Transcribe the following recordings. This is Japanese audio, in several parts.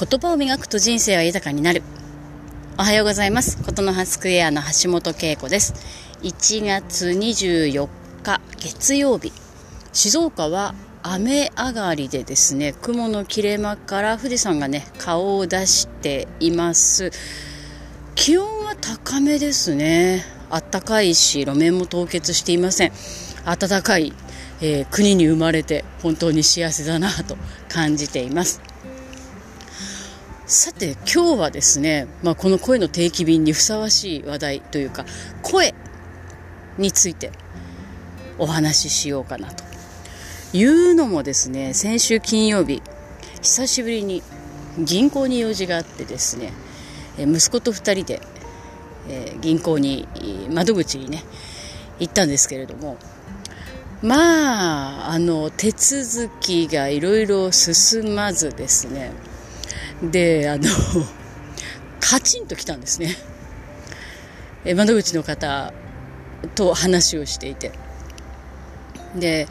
言葉を磨くと人生は豊かになる。おはようございます。ことの葉スクエアの橋本恵子です。1月24日月曜日。静岡は雨上がりでですね、雲の切れ間から富士山がね、顔を出しています。気温は高めですね。暖かいし、路面も凍結していません。暖かい、えー、国に生まれて本当に幸せだなと感じています。さて今日はですね、まあ、この声の定期便にふさわしい話題というか声についてお話ししようかなと。いうのもですね先週金曜日久しぶりに銀行に用事があってですね息子と2人で、え銀行に窓口にね行ったんですけれどもまああの手続きがいろいろ進まずですねであのカチンときたんですね。窓口の方と話をしていて。で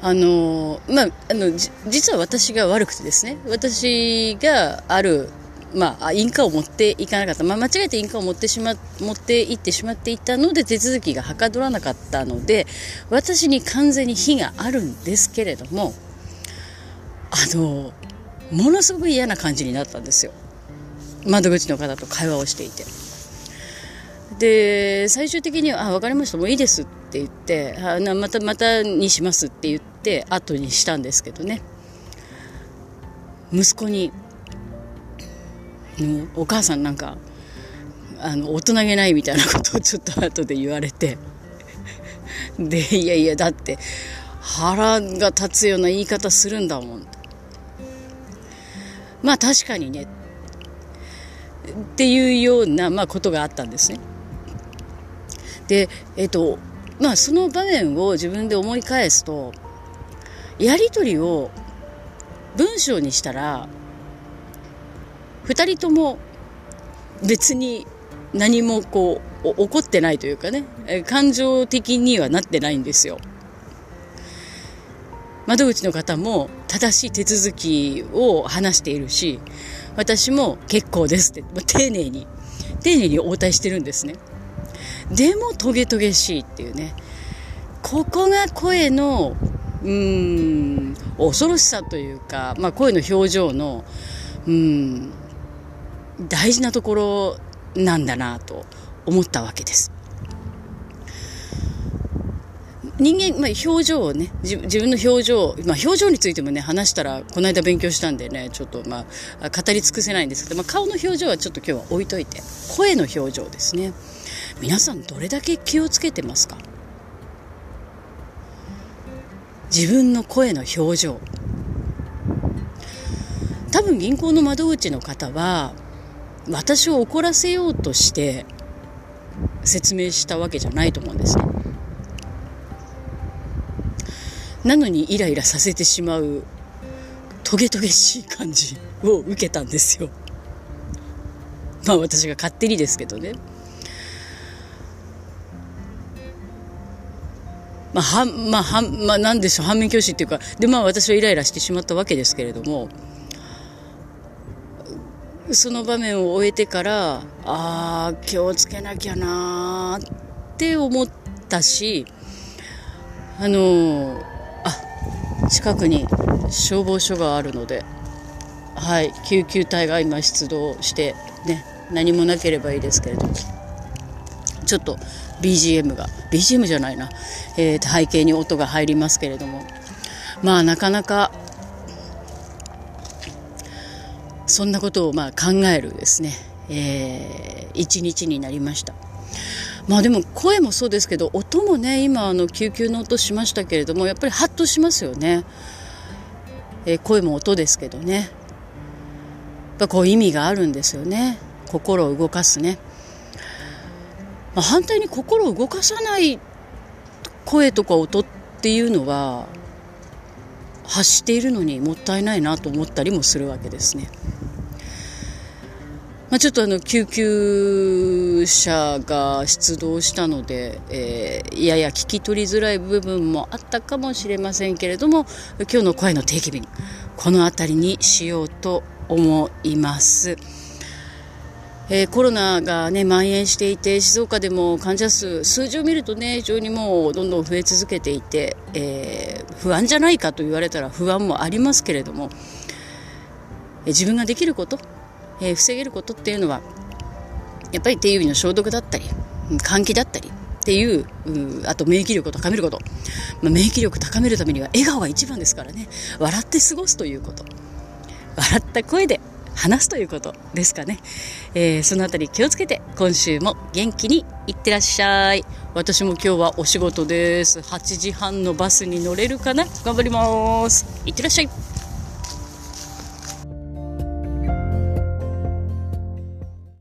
あのまああの実は私が悪くてですね。私があるまあ、印鑑を持っていかなかった、まあ、間違えて印鑑を持ってしま持っていってしまっていたので手続きがはかどらなかったので私に完全に非があるんですけれどもあのものすごく嫌な感じになったんですよ。窓口の方と会話をしていて。で最終的には「あ分かりました。もういいです」って言ってあなまたまたにしますって言って後にしたんですけどね。息子に「お母さんなんかあの大人げない」みたいなことをちょっと後で言われて。でいやいやだって腹が立つような言い方するんだもん。まあ確かにねっていうような、まあ、ことがあったんですね。でえっとまあその場面を自分で思い返すとやり取りを文章にしたら2人とも別に何もこう怒ってないというかね感情的にはなってないんですよ。窓口の方も正しい手続きを話しているし私も結構ですって丁寧に丁寧に応対してるんですね。でもトゲトゲしいっていうね。ここが声のうーん恐ろしさというか、まあ、声の表情のうん大事なところなんだなと思ったわけです。人間、まあ、表情をね自分の表情、まあ、表情についてもね話したらこの間勉強したんでねちょっとまあ語り尽くせないんですけど、まあ、顔の表情はちょっと今日は置いといて声の表情ですね。皆さんどれだけ気をつけてますか？自分の声の表情。多分銀行の窓口の方は私を怒らせようとして説明したわけじゃないと思うんですね。なのにイライラさせてしまうトゲトゲしい感じを受けたんですよ。まあ私が勝手にですけどね。まあ、はんまあ、はんまあ、なんでしょう、反面教師っていうか、で、まあ私はイライラしてしまったわけですけれども、その場面を終えてから、ああ、気をつけなきゃなーって思ったし、あの近くに消防署があるので、はい、救急隊が今出動してね何もなければいいですけれどもちょっと BGM が BGM じゃないな、えー、背景に音が入りますけれどもまあなかなかそんなことをまあ考えるですね、えー、一日になりました。まあでも声もそうですけど音もね今あの救急の音しましたけれどもやっぱりハッとしますよね、えー、声も音ですけどね。やっぱこう意味があるんですよね。心を動かすね、まあ、反対に心を動かさない声とか音っていうのは発しているのにもったいないなと思ったりもするわけですね。まあ、ちょっとあの救急車が出動したので、えー、やや聞き取りづらい部分もあったかもしれませんけれども今日の声の定期便この辺りにしようと思います。えー、コロナがね蔓延していて静岡でも患者数数字を見るとね非常にもうどんどん増え続けていて、えー、不安じゃないかと言われたら不安もありますけれども、えー、自分ができること、え防げることっていうのはやっぱり手指の消毒だったり換気だったりっていうあと免疫力を高めること、まあ、免疫力高めるためには笑顔が一番ですからね。笑って過ごすということ。笑った声で話すということですかね、えー、そのあたり気をつけて今週も元気にいってらっしゃい。私も今日はお仕事です。8時半のバスに乗れるかな？頑張ります。いってらっしゃい。